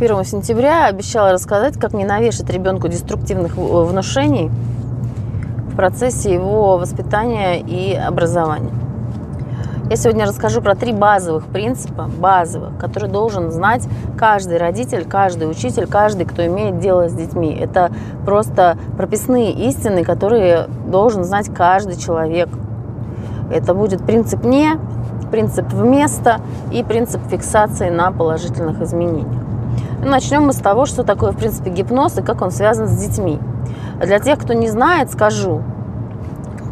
1 сентября обещала рассказать, как не навешать ребенку деструктивных внушений в процессе его воспитания и образования. Я сегодня расскажу про три базовых принципа, базовых, которые должен знать каждый родитель, каждый учитель, каждый, кто имеет дело с детьми. Это просто прописные истины, которые должен знать каждый человек. Это будет принцип «не», принцип «вместо» и принцип фиксации на положительных изменениях. Начнем мы с того, что такое, в принципе, гипноз и как он связан с детьми. Для тех, кто не знает, скажу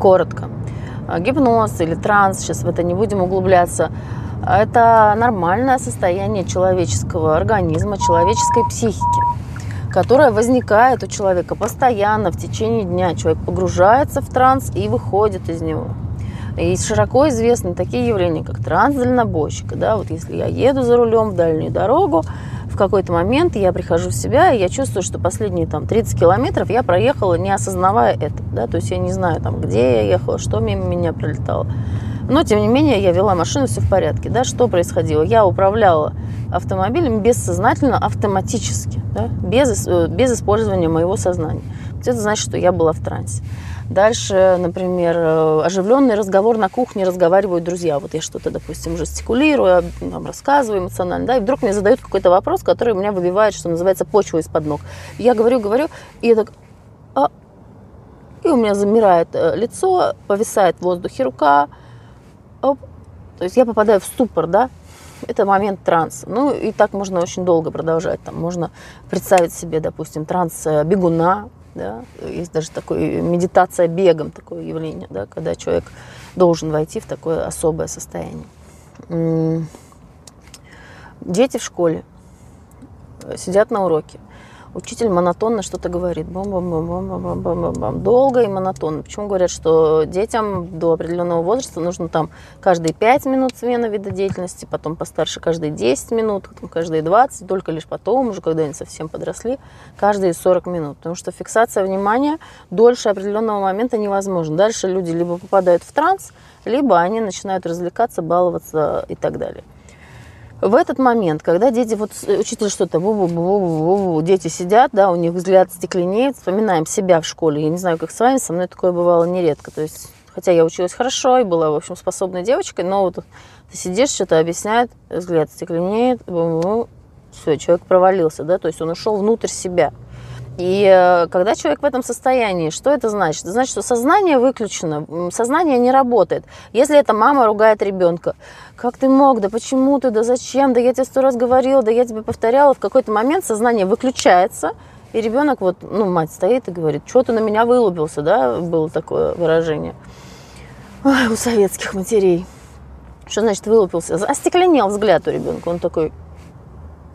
коротко. А, гипноз или транс, сейчас в это не будем углубляться, это нормальное состояние человеческого организма, человеческой психики, которое возникает у человека постоянно в течение дня. Человек погружается в транс и выходит из него. И широко известны такие явления, как транс дальнобойщика. Да? Вот если я еду за рулем в дальнюю дорогу, в какой-то момент я прихожу в себя, и я чувствую, что последние там 30 километров я проехала, не осознавая это. Да? То есть я не знаю, там, где я ехала, что мимо меня пролетало. Но, тем не менее, я вела машину, все в порядке. Да? Что происходило? Я управляла автомобилем бессознательно, автоматически, да? без, э, без использования моего сознания. Это значит, что я была в трансе. Дальше, например, э, оживленный разговор на кухне, разговаривают друзья. Вот я что-то, допустим, жестикулирую, там, рассказываю эмоционально, да, и вдруг мне задают какой-то вопрос, который меня выбивает, что называется, почву из-под ног. Я говорю, говорю, и я так, а... и у меня замирает э, лицо, повисает в воздухе рука, оп. то есть я попадаю в ступор, да, это момент транса. Ну и так можно очень долго продолжать. Там можно представить себе, допустим, транс э, бегуна, да? Есть даже такое медитация бегом, такое явление, да? когда человек должен войти в такое особое состояние. Дети в школе сидят на уроке. Учитель монотонно что-то говорит. Бам -бам -бам -бам -бам -бам -бам -бам. Долго и монотонно. Почему говорят, что детям до определенного возраста нужно там каждые 5 минут смена вида деятельности, потом постарше каждые 10 минут, потом каждые 20, только лишь потом, уже когда они совсем подросли, каждые 40 минут. Потому что фиксация внимания дольше определенного момента невозможна. Дальше люди либо попадают в транс, либо они начинают развлекаться, баловаться и так далее. В этот момент, когда дети, вот учитель что-то, дети сидят, да, у них взгляд стекленеет, вспоминаем себя в школе. Я не знаю, как с вами, со мной такое бывало нередко. То есть, хотя я училась хорошо и была, в общем, способной девочкой, но вот ты сидишь, что-то объясняет, взгляд стекленеет, все, человек провалился, да, то есть он ушел внутрь себя. И э, когда человек в этом состоянии, что это значит? Это значит, что сознание выключено, сознание не работает. Если эта мама ругает ребенка, как ты мог, да почему ты, да зачем, да я тебе сто раз говорила, да я тебе повторяла, в какой-то момент сознание выключается, и ребенок, вот, ну, мать стоит и говорит, что ты на меня вылупился, да, было такое выражение Ой, у советских матерей. Что значит вылупился? Остекленел взгляд у ребенка. Он такой,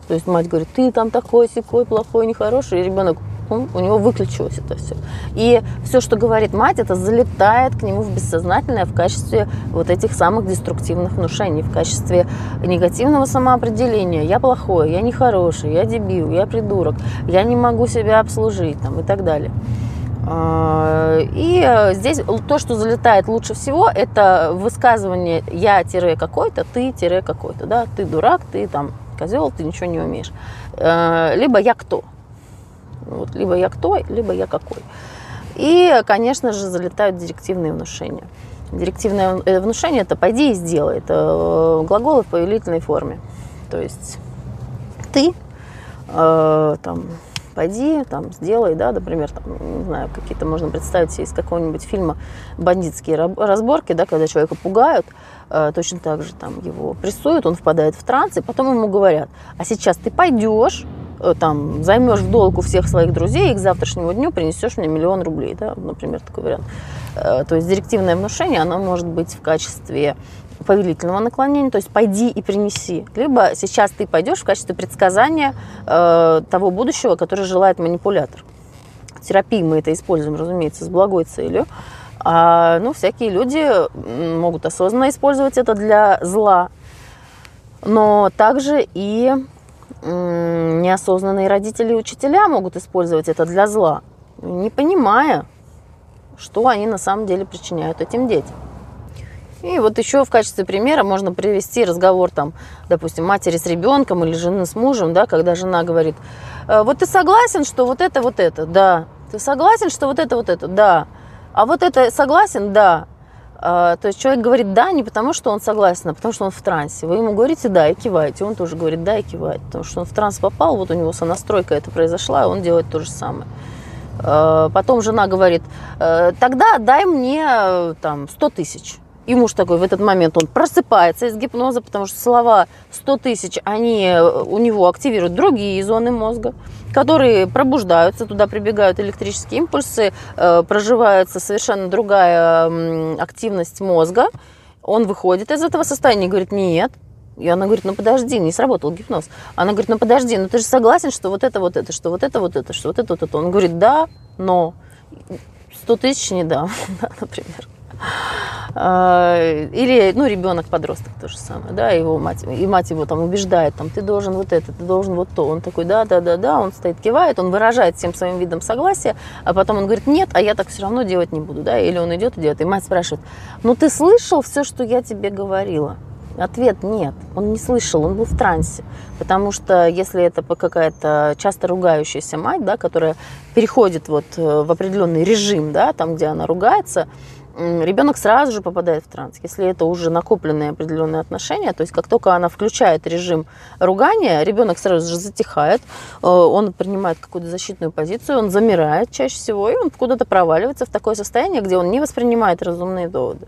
то есть мать говорит, ты там такой, секой, плохой, нехороший. И ребенок, он, у него выключилось это все. И все, что говорит мать, это залетает к нему в бессознательное в качестве вот этих самых деструктивных внушений, в качестве негативного самоопределения. Я плохой, я нехороший, я дебил, я придурок, я не могу себя обслужить там, и так далее. А, и э, здесь то, что залетает лучше всего, это высказывание я-какой-то, ты-какой-то. Да? Ты дурак, ты там козел, ты ничего не умеешь. Э, либо я кто. Вот, либо я кто, либо я какой. И, конечно же, залетают директивные внушения. Директивное э, внушение – это «пойди и сделай». Это э, глаголы в повелительной форме. То есть ты э, там, пойди, там, сделай, да, например, там, не знаю, какие-то можно представить из какого-нибудь фильма бандитские разборки, да, когда человека пугают, э, точно так же там его прессуют, он впадает в транс, и потом ему говорят, а сейчас ты пойдешь, там, займешь в долг у всех своих друзей и к завтрашнему дню принесешь мне миллион рублей, да, например, такой вариант. Э, то есть директивное внушение, оно может быть в качестве повелительного наклонения, то есть пойди и принеси. Либо сейчас ты пойдешь в качестве предсказания э, того будущего, которое желает манипулятор. В терапии мы это используем, разумеется, с благой целью. А, ну, всякие люди могут осознанно использовать это для зла, но также и неосознанные родители и учителя могут использовать это для зла, не понимая, что они на самом деле причиняют этим детям. И вот еще в качестве примера можно привести разговор там, допустим, матери с ребенком или жены с мужем, да, когда жена говорит, «Э, вот ты согласен, что вот это, вот это, да. Ты согласен, что вот это, вот это, да. А вот это согласен, да. А, то есть человек говорит да не потому, что он согласен, а потому что он в трансе. Вы ему говорите да и киваете, он тоже говорит да и кивает, потому что он в транс попал, вот у него сонастройка это произошла, и он делает то же самое. А, потом жена говорит, «Э, тогда дай мне там 100 тысяч. И муж такой в этот момент, он просыпается из гипноза, потому что слова 100 тысяч, они э, у него активируют другие зоны мозга, которые пробуждаются, туда прибегают электрические импульсы, э, проживается совершенно другая активность мозга. Он выходит из этого состояния и говорит, нет, и она говорит, ну подожди, не сработал гипноз. Она говорит, ну подожди, ну ты же согласен, что вот это, вот это, что вот это, вот это, что вот это, вот это. Он говорит, да, но 100 тысяч не дам, например. А, или, ну, ребенок, подросток то же самое, да, его мать, и мать его там убеждает, там, ты должен вот это, ты должен вот то. Он такой, да, да, да, да, он стоит, кивает, он выражает всем своим видом согласия, а потом он говорит, нет, а я так все равно делать не буду, да, или он идет и делает. И мать спрашивает, ну, ты слышал все, что я тебе говорила? Ответ нет, он не слышал, он был в трансе. Потому что если это какая-то часто ругающаяся мать, да, которая переходит вот э, в определенный режим, да, там, где она ругается, ребенок сразу же попадает в транс. Если это уже накопленные определенные отношения, то есть как только она включает режим ругания, ребенок сразу же затихает, э, он принимает какую-то защитную позицию, он замирает чаще всего, и он куда-то проваливается в такое состояние, где он не воспринимает разумные доводы.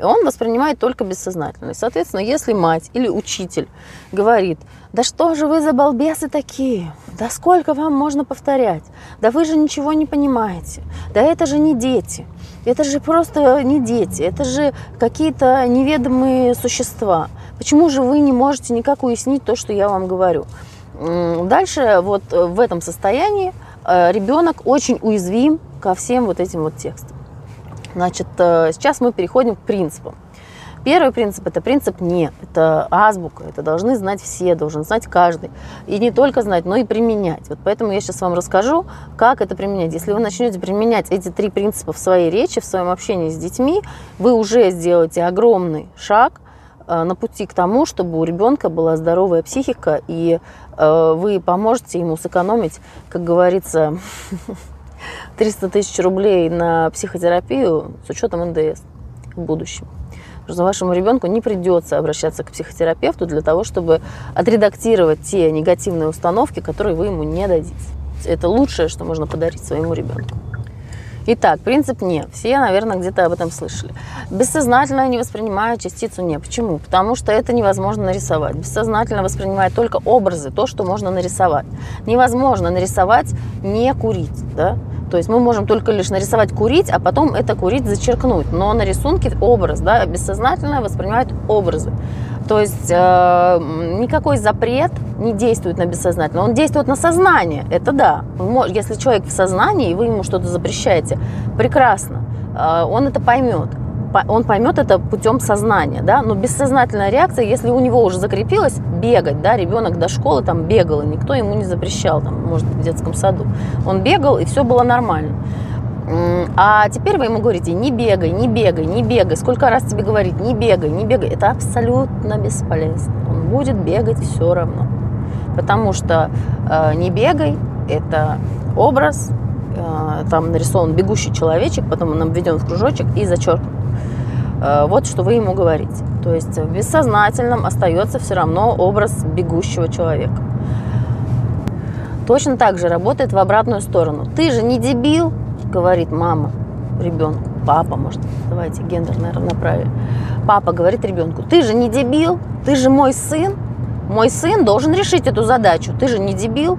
Он воспринимает только бессознательно. соответственно, если мать или учитель говорит, да что же вы за балбесы такие? Да сколько вам можно повторять? Да вы же ничего не понимаете. Да это же не дети. Это же просто не дети. Это же какие-то неведомые существа. Почему же вы не можете никак уяснить то, что я вам говорю? Дальше вот в этом состоянии э, ребенок очень уязвим ко всем вот этим вот текстам. Значит, э, сейчас мы переходим к принципам. Первый принцип – это принцип «не». Это азбука, это должны знать все, должен знать каждый. И не только знать, но и применять. Вот поэтому я сейчас вам расскажу, как это применять. Если вы начнете применять эти три принципа в своей речи, в своем общении с детьми, вы уже сделаете огромный шаг э, на пути к тому, чтобы у ребенка была здоровая психика, и э, вы поможете ему сэкономить, как говорится, 300 тысяч рублей на психотерапию с учетом НДС в будущем. Потому что вашему ребенку не придется обращаться к психотерапевту для того, чтобы отредактировать те негативные установки, которые вы ему не дадите. Это лучшее, что можно подарить своему ребенку. Итак, принцип «не». Все, наверное, где-то об этом слышали. Бессознательно не воспринимает частицу «не». Почему? Потому что это невозможно нарисовать. Бессознательно воспринимает только образы, то, что можно нарисовать. Невозможно нарисовать «не курить». Да? То есть мы можем только лишь нарисовать курить, а потом это курить зачеркнуть. Но на рисунке образ, да, бессознательно воспринимает образы. То есть э, никакой запрет не действует на бессознательное. Он действует на сознание. Это да. Если человек в сознании, и вы ему что-то запрещаете, прекрасно. Э, он это поймет он поймет это путем сознания, да, но бессознательная реакция, если у него уже закрепилась, бегать, да, ребенок до школы там бегал, и никто ему не запрещал, там, может в детском саду. Он бегал, и все было нормально. А теперь вы ему говорите, не бегай, не бегай, не бегай. Сколько раз тебе говорить, не бегай, не бегай. Это абсолютно бесполезно. Он будет бегать все равно. Потому что э, не бегай – это образ, э, там нарисован бегущий человечек, потом он обведен в кружочек и зачеркнут. Э, вот что вы ему говорите. То есть в бессознательном остается все равно образ бегущего человека. Точно так же работает в обратную сторону. Ты же не дебил, говорит мама ребенку. Папа, может, давайте гендерное равноправие. Папа говорит ребенку, ты же не дебил, ты же мой сын. Мой сын должен решить эту задачу. Ты же не дебил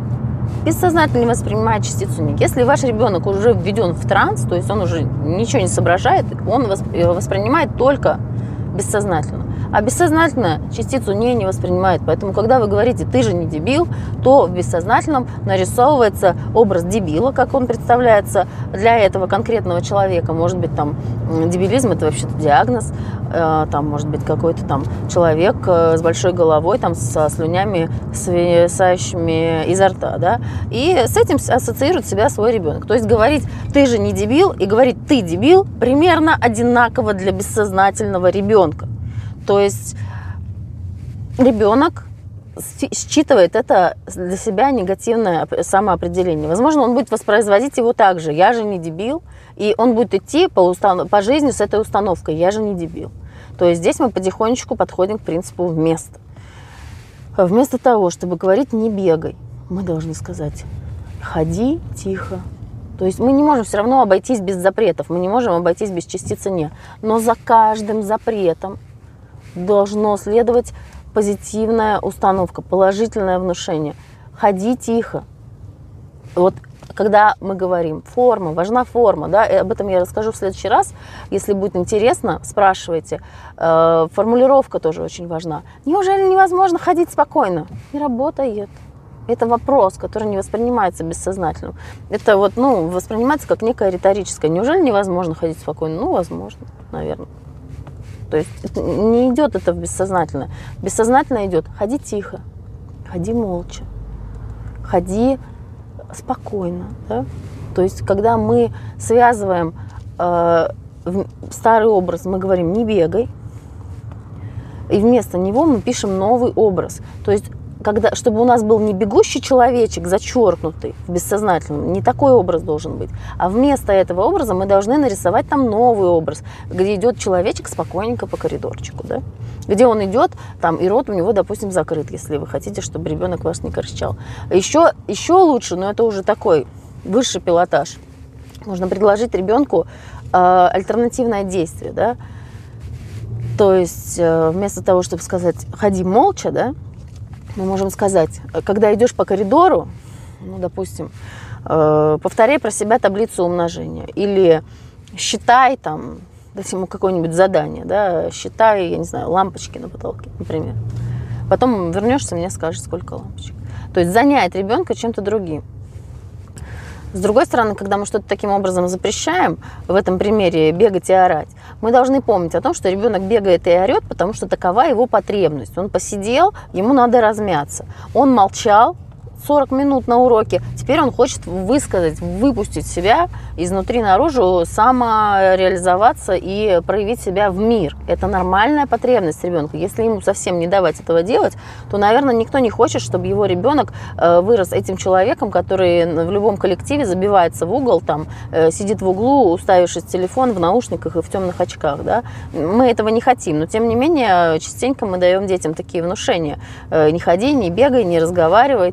бессознательно не воспринимает частицу ник. Если ваш ребенок уже введен в транс, то есть он уже ничего не соображает, он э, воспринимает только бессознательно. А бессознательное частицу не, не воспринимает. Поэтому, когда вы говорите «ты же не дебил», то в бессознательном нарисовывается образ дебила, как он представляется для этого конкретного человека. Может быть, там дебилизм – это вообще-то диагноз, э, там, может быть, какой-то там человек э, с большой головой, там, со слюнями, свисающими изо рта, да, и с этим ассоциирует себя свой ребенок. То есть говорить «ты же не дебил» и говорить «ты дебил» примерно одинаково для бессознательного ребенка. То есть ребенок считывает это для себя негативное самоопределение. Возможно, он будет воспроизводить его так же. Я же не дебил. И он будет идти по, установ... по жизни с этой установкой. Я же не дебил. То есть здесь мы потихонечку подходим к принципу вместо. Вместо того, чтобы говорить «не бегай», мы должны сказать «ходи тихо». То есть мы не можем все равно обойтись без запретов, мы не можем обойтись без частицы «не». Но за каждым запретом должно следовать позитивная установка, положительное внушение. Ходи тихо. Вот когда мы говорим форма, важна форма, да, и об этом я расскажу в следующий раз. Если будет интересно, спрашивайте. Э, формулировка тоже очень важна. Неужели невозможно ходить спокойно? Не работает. Это вопрос, который не воспринимается бессознательным. Это вот, ну, воспринимается как некое риторическое. Неужели невозможно ходить спокойно? Ну, возможно, наверное. То есть не идет это в бессознательное. Бессознательно идет ходи тихо, ходи молча, ходи спокойно. Да? То есть когда мы связываем э, старый образ, мы говорим не бегай, и вместо него мы пишем новый образ. То есть когда, чтобы у нас был не бегущий человечек, зачеркнутый в бессознательном, не такой образ должен быть, а вместо этого образа мы должны нарисовать там новый образ, где идет человечек спокойненько по коридорчику, да? где он идет, там, и рот у него, допустим, закрыт, если вы хотите, чтобы ребенок вас не кричал. Еще, еще лучше, но это уже такой высший пилотаж, можно предложить ребенку э, альтернативное действие, да, то есть э, вместо того, чтобы сказать «ходи молча», да, мы можем сказать, когда идешь по коридору, ну, допустим, э, повторяй про себя таблицу умножения или считай там, дать ему какое-нибудь задание, да, считай, я не знаю, лампочки на потолке, например. Потом вернешься, мне скажешь, сколько лампочек. То есть занять ребенка чем-то другим. С другой стороны, когда мы что-то таким образом запрещаем, в этом примере бегать и орать, мы должны помнить о том, что ребенок бегает и орет, потому что такова его потребность. Он посидел, ему надо размяться. Он молчал, 40 минут на уроке. Теперь он хочет высказать, выпустить себя изнутри наружу, самореализоваться и проявить себя в мир. Это нормальная потребность ребенка. Если ему совсем не давать этого делать, то, наверное, никто не хочет, чтобы его ребенок э, вырос этим человеком, который в любом коллективе забивается в угол, там, э, сидит в углу, уставившись в телефон, в наушниках и в темных очках. Да? Мы этого не хотим, но, тем не менее, частенько мы даем детям такие внушения. Э, не ходи, не бегай, не разговаривай,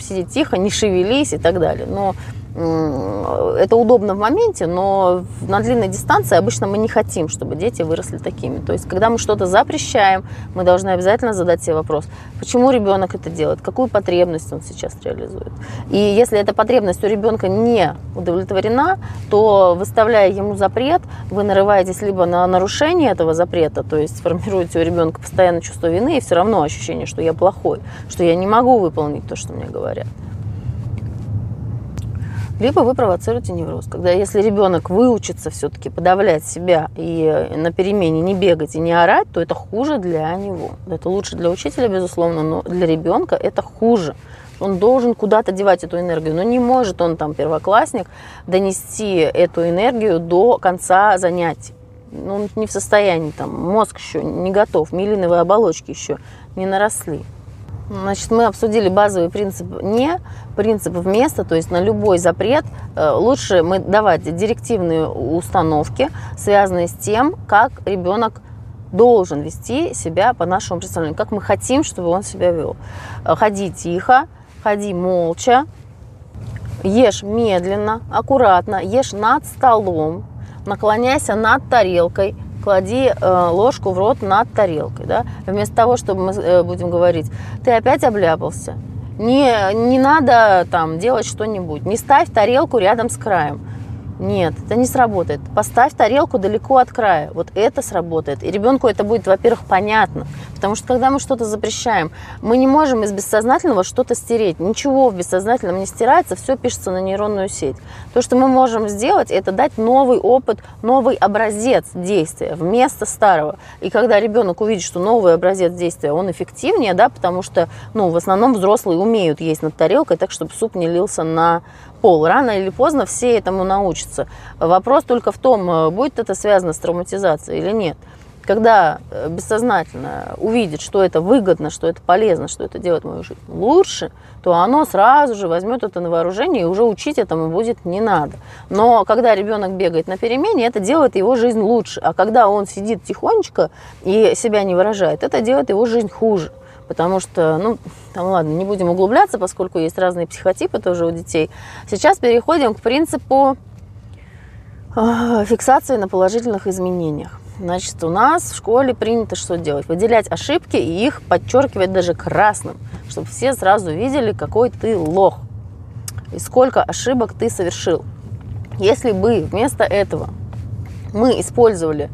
сиди тихо, не шевелись и так далее. Но это удобно в моменте, но на длинной дистанции обычно мы не хотим, чтобы дети выросли такими. То есть, когда мы что-то запрещаем, мы должны обязательно задать себе вопрос, почему ребенок это делает, какую потребность он сейчас реализует. И если эта потребность у ребенка не удовлетворена, то выставляя ему запрет, вы нарываетесь либо на нарушение этого запрета, то есть формируете у ребенка постоянно чувство вины и все равно ощущение, что я плохой, что я не могу выполнить то, что мне говорят либо вы провоцируете невроз. Когда если ребенок выучится все-таки подавлять себя и на перемене не бегать и не орать, то это хуже для него. Это лучше для учителя, безусловно, но для ребенка это хуже. Он должен куда-то девать эту энергию, но не может он там первоклассник донести эту энергию до конца занятий. Ну, он не в состоянии, там, мозг еще не готов, милиновые оболочки еще не наросли. Значит, мы обсудили базовый принцип не, принцип вместо, то есть на любой запрет э, лучше мы давать директивные установки, связанные с тем, как ребенок должен вести себя по нашему представлению, как мы хотим, чтобы он себя вел. Э, ходи тихо, ходи молча, ешь медленно, аккуратно, ешь над столом, наклоняйся над тарелкой, клади э, ложку в рот над тарелкой, да, вместо того, чтобы мы э, будем говорить, ты опять обляпался, не, не надо там делать что-нибудь, не ставь тарелку рядом с краем, Нет, это не сработает. Поставь тарелку далеко от края. Вот это сработает. И ребенку это будет, во-первых, понятно. Потому что когда мы что-то запрещаем, мы не можем из бессознательного что-то стереть. Ничего в бессознательном не стирается, все пишется на нейронную сеть. То, что мы можем сделать, это дать новый опыт, новый образец действия вместо старого. И когда ребенок увидит, что новый образец действия, он эффективнее, да, потому что, ну, в основном взрослые умеют есть над тарелкой так, чтобы суп не лился на пол. Рано или поздно все этому научатся. Вопрос только в том, э, будет это связано с травматизацией или нет. Когда э, бессознательно увидит, что это выгодно, что это полезно, что это делает мою жизнь лучше, то оно сразу же возьмет это на вооружение и уже учить этому будет не надо. Но когда ребенок бегает на перемене, это делает его жизнь лучше. А когда он сидит тихонечко и себя не выражает, это делает его жизнь хуже потому что, ну, там, ладно, не будем углубляться, поскольку есть разные психотипы тоже у детей. Сейчас переходим к принципу э, фиксации на положительных изменениях. Значит, у нас в школе принято что делать? Выделять ошибки и их подчеркивать даже красным, чтобы все сразу видели, какой ты лох и сколько ошибок ты совершил. Если бы вместо этого мы использовали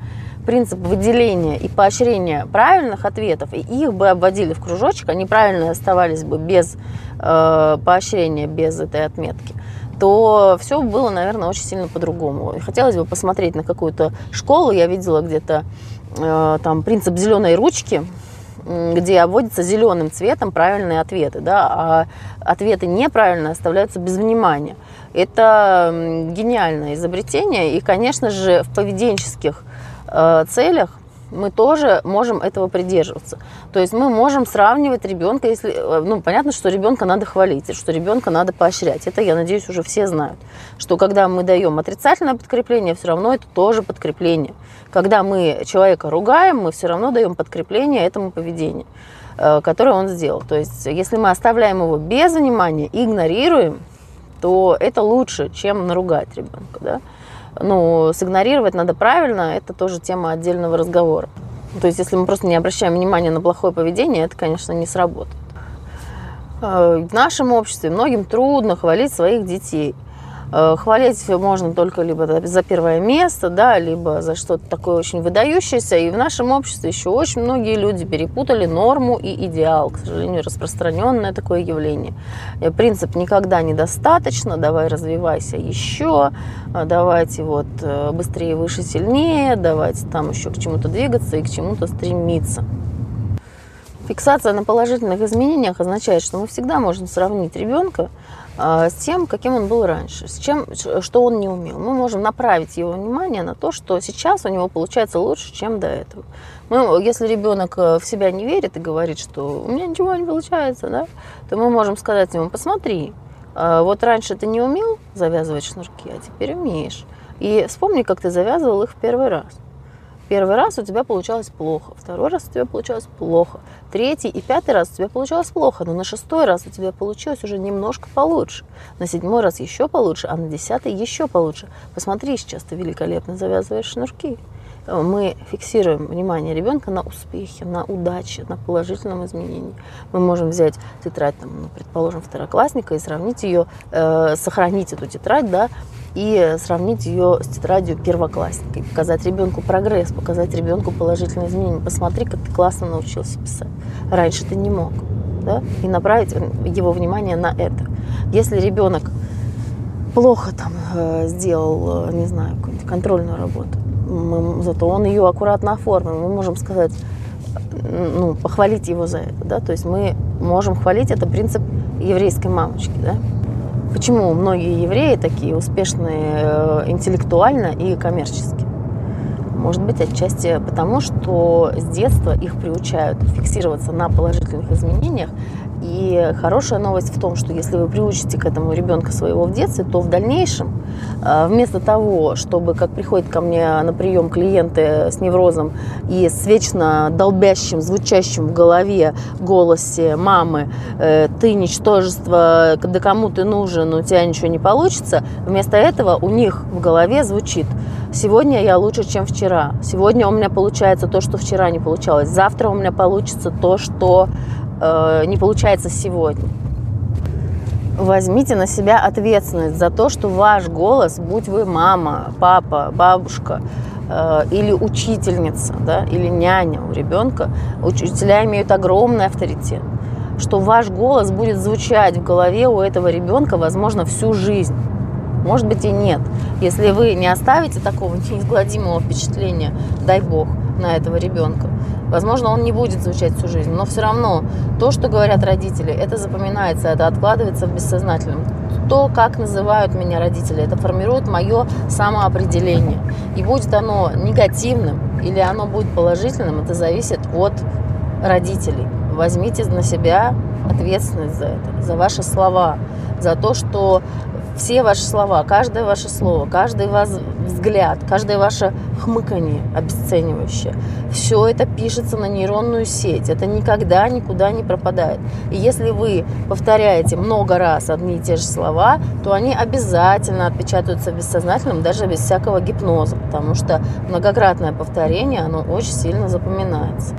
принцип выделения и поощрения правильных ответов, и их бы обводили в кружочек, они правильно оставались бы без э, поощрения, без этой отметки, то все было, наверное, очень сильно по-другому. Хотелось бы посмотреть на какую-то школу, я видела где-то э, там принцип зеленой ручки, где обводятся зеленым цветом правильные ответы, да, а ответы неправильно оставляются без внимания. Это гениальное изобретение, и, конечно же, в поведенческих целях мы тоже можем этого придерживаться. То есть мы можем сравнивать ребенка, если, э, ну, понятно, что ребенка надо хвалить, что ребенка надо поощрять. Это, я надеюсь, уже все знают. Что когда мы даем отрицательное подкрепление, все равно это тоже подкрепление. Когда мы человека ругаем, мы все равно даем подкрепление этому поведению, э, которое он сделал. То есть если мы оставляем его без внимания, игнорируем, то это лучше, чем наругать ребенка. Да? Ну, сигнорировать надо правильно, это тоже тема отдельного разговора. То есть, если мы просто не обращаем внимания на плохое поведение, это, конечно, не сработает. Э, в нашем обществе многим трудно хвалить своих детей – хвалить можно только либо за первое место, да, либо за что-то такое очень выдающееся. И в нашем обществе еще очень многие люди перепутали норму и идеал. К сожалению, распространенное такое явление. Э, принцип никогда недостаточно, давай развивайся еще, э, давайте вот быстрее, выше, сильнее, давайте там еще к чему-то двигаться и к чему-то стремиться. Фиксация на положительных изменениях означает, что мы всегда можем сравнить ребенка с тем, каким он был раньше, с чем, что он не умел. Мы можем направить его внимание на то, что сейчас у него получается лучше, чем до этого. Мы, если ребенок э, в себя не верит и говорит, что у меня ничего не получается, да, то мы можем сказать ему, посмотри, а, вот раньше ты не умел завязывать шнурки, а теперь умеешь. И вспомни, как ты завязывал их в первый раз. Первый раз у тебя получалось плохо, второй раз у тебя получалось плохо, третий и пятый раз у тебя получалось плохо, но на шестой раз у тебя получилось уже немножко получше, на седьмой раз еще получше, а на десятый еще получше. Посмотри, сейчас ты великолепно завязываешь шнурки. Мы фиксируем внимание ребенка на успехе, на удаче, на положительном изменении. Мы можем взять тетрадь, там, ну, предположим, второклассника и сравнить ее, э, сохранить эту тетрадь, да, и сравнить ее с тетрадью первоклассника. Показать ребенку прогресс, показать ребенку положительные изменения. Посмотри, как ты классно научился писать. Раньше ты не мог. Да? И направить его внимание на это. Если ребенок плохо там э, сделал, э, не знаю, какую-нибудь контрольную работу, мы, зато он ее аккуратно оформил, мы можем сказать, ну, похвалить его за это, да, то есть мы можем хвалить, это принцип еврейской мамочки, да, Почему многие евреи такие успешные э, интеллектуально и коммерчески? Может быть, отчасти потому, что с детства их приучают фиксироваться на положительных изменениях и хорошая новость в том, что если вы приучите к этому ребенка своего в детстве, то в дальнейшем, э, вместо того, чтобы, как приходят ко мне на прием клиенты с неврозом и с вечно долбящим, звучащим в голове голосе мамы, э, ты ничтожество, да кому ты нужен, у тебя ничего не получится, вместо этого у них в голове звучит Сегодня я лучше, чем вчера. Сегодня у меня получается то, что вчера не получалось. Завтра у меня получится то, что э, не получается сегодня. возьмите на себя ответственность за то, что ваш голос, будь вы мама, папа, бабушка э, или учительница, да, или няня у ребенка, учителя имеют огромный авторитет, что ваш голос будет звучать в голове у этого ребенка, возможно, всю жизнь. Может быть и нет. Если вы не оставите такого неизгладимого впечатления, дай бог, на этого ребенка, Возможно, он не будет звучать всю жизнь, но все равно то, что говорят родители, это запоминается, это откладывается в бессознательном. То, как называют меня родители, это формирует мое самоопределение. И будет оно негативным или оно будет положительным, это зависит от родителей. Возьмите на себя ответственность за это, за ваши слова, за то, что все ваши слова, каждое ваше слово, каждый ваш взгляд, каждое ваше хмыканье обесценивающее, все это пишется на нейронную сеть. Это никогда никуда не пропадает. И если вы повторяете много раз одни и те же слова, то они обязательно отпечатаются в бессознательном, даже без всякого гипноза, потому что многократное повторение, оно очень сильно запоминается.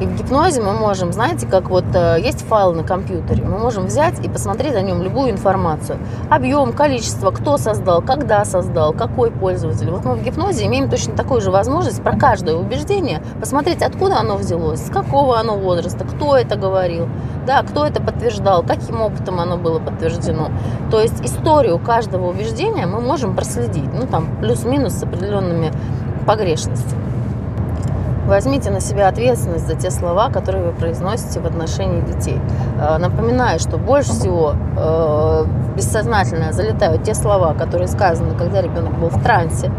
И в гипнозе мы можем, знаете, как вот э, есть файл на компьютере, мы можем взять и посмотреть о нем любую информацию. Объем, количество, кто создал, когда создал, какой пользователь. Вот мы в гипнозе имеем точно такую же возможность про каждое убеждение посмотреть, откуда оно взялось, с какого оно возраста, кто это говорил, да, кто это подтверждал, каким опытом оно было подтверждено. То есть историю каждого убеждения мы можем проследить, ну там плюс-минус с определенными погрешностями. Возьмите на себя ответственность за те слова, которые вы произносите в отношении детей. Э, напоминаю, что больше всего э, бессознательно залетают те слова, которые сказаны, когда ребенок был в трансе,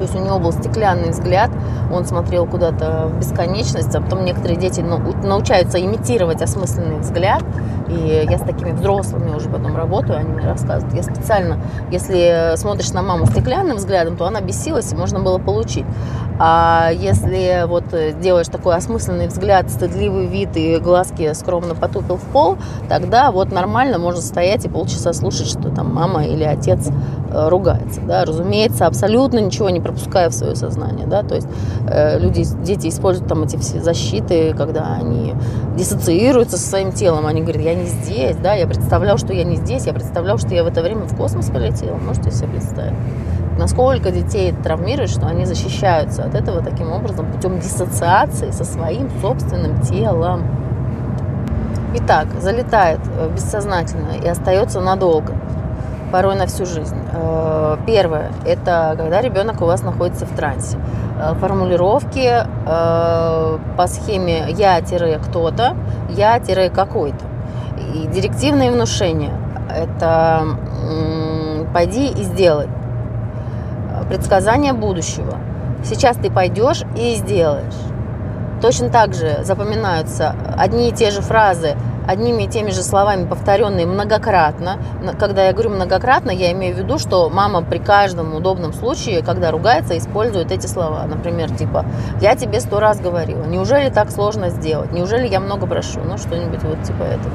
то есть у него был стеклянный взгляд, он смотрел куда-то в бесконечность, а потом некоторые дети научаются имитировать осмысленный взгляд, и я с такими взрослыми уже потом работаю, они мне рассказывают. Я специально, если смотришь на маму стеклянным взглядом, то она бесилась, и можно было получить. А если вот делаешь такой осмысленный взгляд, стыдливый вид и глазки скромно потупил в пол, тогда вот нормально можно стоять и полчаса слушать, что там мама или отец э, ругается. Да? Разумеется, абсолютно ничего не пропуская в свое сознание. Да? То есть э, люди, дети используют там эти все защиты, когда они диссоциируются со своим телом. Они говорят, я не здесь, да, я представлял, что я не здесь, я представлял, что я в это время в космос полетел. Можете себе представить? Насколько детей травмирует, что они защищаются от этого таким образом путем диссоциации со своим собственным телом. Итак, залетает э, бессознательно и остается надолго, порой на всю жизнь. Э, первое – это когда ребенок у вас находится в трансе. Э, формулировки по схеме «я-кто-то», «я-какой-то». И директивные внушения – это «пойди и сделай» предсказания будущего. Сейчас ты пойдешь и сделаешь. Точно так же запоминаются одни и те же фразы одними и теми же словами, повторенные многократно. Когда я говорю многократно, я имею в виду, что мама при каждом удобном случае, когда ругается, использует эти слова. Например, типа, я тебе сто раз говорила, неужели так сложно сделать? Неужели я много прошу? Ну, что-нибудь вот типа этого.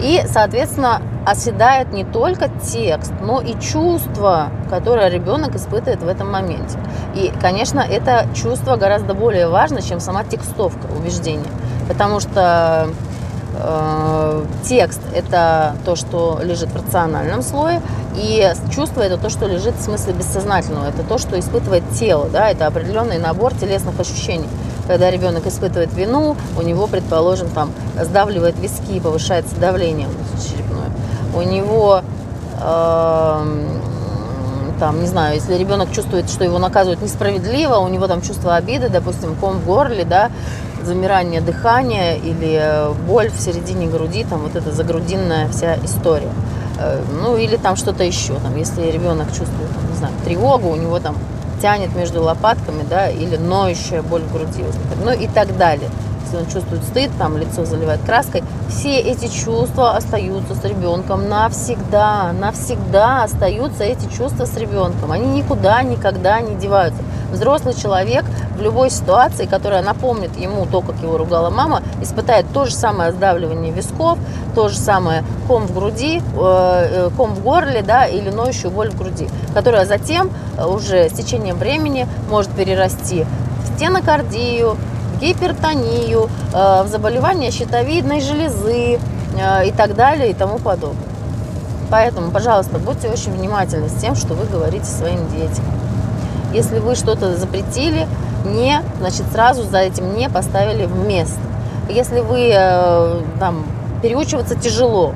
И, соответственно, оседает не только текст, но и чувство, которое ребенок испытывает в этом моменте. И, конечно, это чувство гораздо более важно, чем сама текстовка убеждения. Потому что Э, текст – это то, что лежит в рациональном слое, и чувство – это то, что лежит в смысле бессознательного, это то, что испытывает тело, да, это определенный набор телесных ощущений. Когда ребенок испытывает вину, у него, предположим, там сдавливает виски, повышается давление черепное. У него э, там, не знаю, если ребенок чувствует, что его наказывают несправедливо, у него там чувство обиды, допустим, ком в горле, да, замирание дыхания или э, боль в середине груди, там вот эта загрудинная вся история. Э, ну или там что-то еще, там, если ребенок чувствует, там, не знаю, тревогу, у него там тянет между лопатками, да, или ноющая боль в груди, ну и так далее если он чувствует стыд, там лицо заливает краской, все эти чувства остаются с ребенком навсегда, навсегда остаются эти чувства с ребенком, они никуда никогда не деваются. Взрослый человек в любой ситуации, которая напомнит ему то, как его ругала мама, испытает то же самое сдавливание висков, то же самое ком в груди, э, э, ком в горле, да, или ноющую боль в груди, которая затем э, уже с течением времени может перерасти в стенокардию, гипертонию, э, в заболевания щитовидной железы и так далее и тому подобное. Поэтому, пожалуйста, будьте очень внимательны с тем, что вы говорите своим детям. Если вы что-то запретили, не, значит, сразу за этим не поставили в место. Если вы э, там переучиваться тяжело,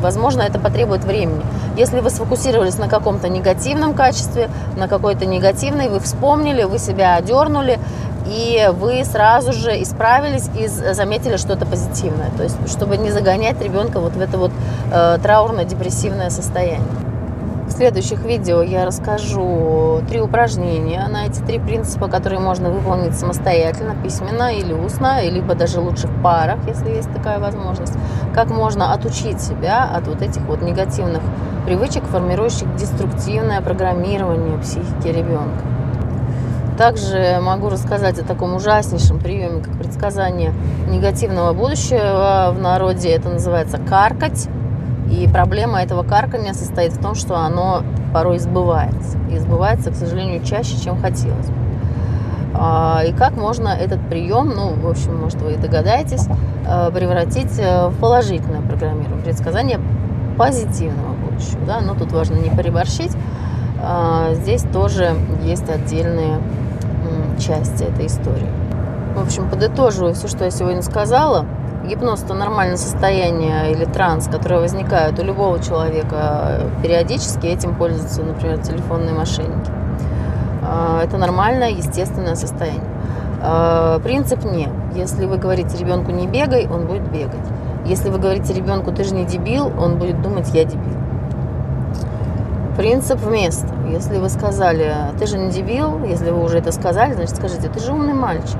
возможно, это потребует времени. Если вы сфокусировались на каком-то негативном качестве, на какой-то негативной, вы вспомнили, вы себя одернули, и вы сразу же исправились и заметили что-то позитивное. То есть, чтобы не загонять ребенка вот в это вот э, траурно-депрессивное состояние. В следующих видео я расскажу три упражнения на эти три принципа, которые можно выполнить самостоятельно, письменно или устно, либо даже лучше в парах, если есть такая возможность. Как можно отучить себя от вот этих вот негативных привычек, формирующих деструктивное программирование психики ребенка. Также могу рассказать о таком ужаснейшем приеме, как предсказание негативного будущего в народе. Это называется каркать. И проблема этого каркания состоит в том, что оно порой сбывается. И сбывается, к сожалению, чаще, чем хотелось бы. А, и как можно этот прием, ну, в общем, может, вы и догадаетесь, а, превратить э, в положительное программирование, предсказание позитивного будущего. Да? Но тут важно не переборщить. А, здесь тоже есть отдельные части этой истории. В общем, подытоживаю все, что я сегодня сказала – Гипноз – это нормальное состояние или транс, которое возникает у любого человека периодически. Этим пользуются, например, телефонные мошенники. А, это нормальное, естественное состояние. А, принцип не. Если вы говорите ребенку не бегай, он будет бегать. Если вы говорите ребенку ты же не дебил, он будет думать я дебил. Принцип вместо. Если вы сказали ты же не дебил, если вы уже это сказали, значит скажите ты же умный мальчик,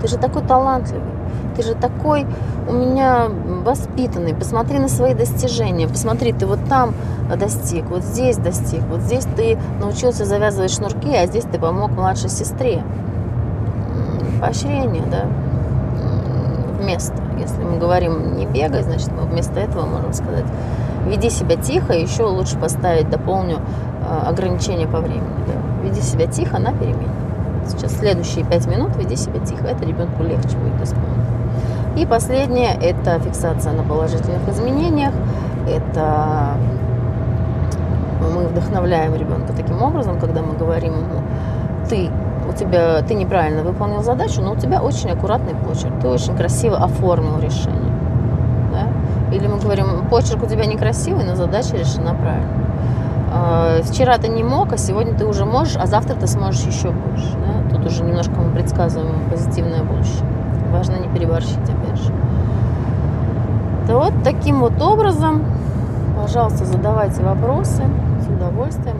ты же такой талантливый ты же такой у меня воспитанный, посмотри на свои достижения, посмотри, ты вот там достиг, вот здесь достиг, вот здесь ты научился завязывать шнурки, а здесь ты помог младшей сестре. Поощрение, да, вместо. Если мы говорим не бегай, значит мы вместо этого можем сказать веди себя тихо, еще лучше поставить, дополню, а, ограничение по времени. Да. Веди себя тихо на перемене. Сейчас следующие пять минут веди себя тихо, это ребенку легче будет исполнить. И последнее – это фиксация на положительных изменениях. Это мы вдохновляем ребенка таким образом, когда мы говорим ему, ты у тебя, ты неправильно выполнил задачу, но у тебя очень аккуратный почерк, ты очень красиво оформил решение. Да? Или мы говорим, почерк у тебя некрасивый, но задача решена правильно. А, вчера ты не мог, а сегодня ты уже можешь, а завтра ты сможешь еще больше. Да? Тут уже немножко мы предсказываем позитивное будущее. Важно не переборщить, опять же. Да вот таким вот образом, пожалуйста, задавайте вопросы. С удовольствием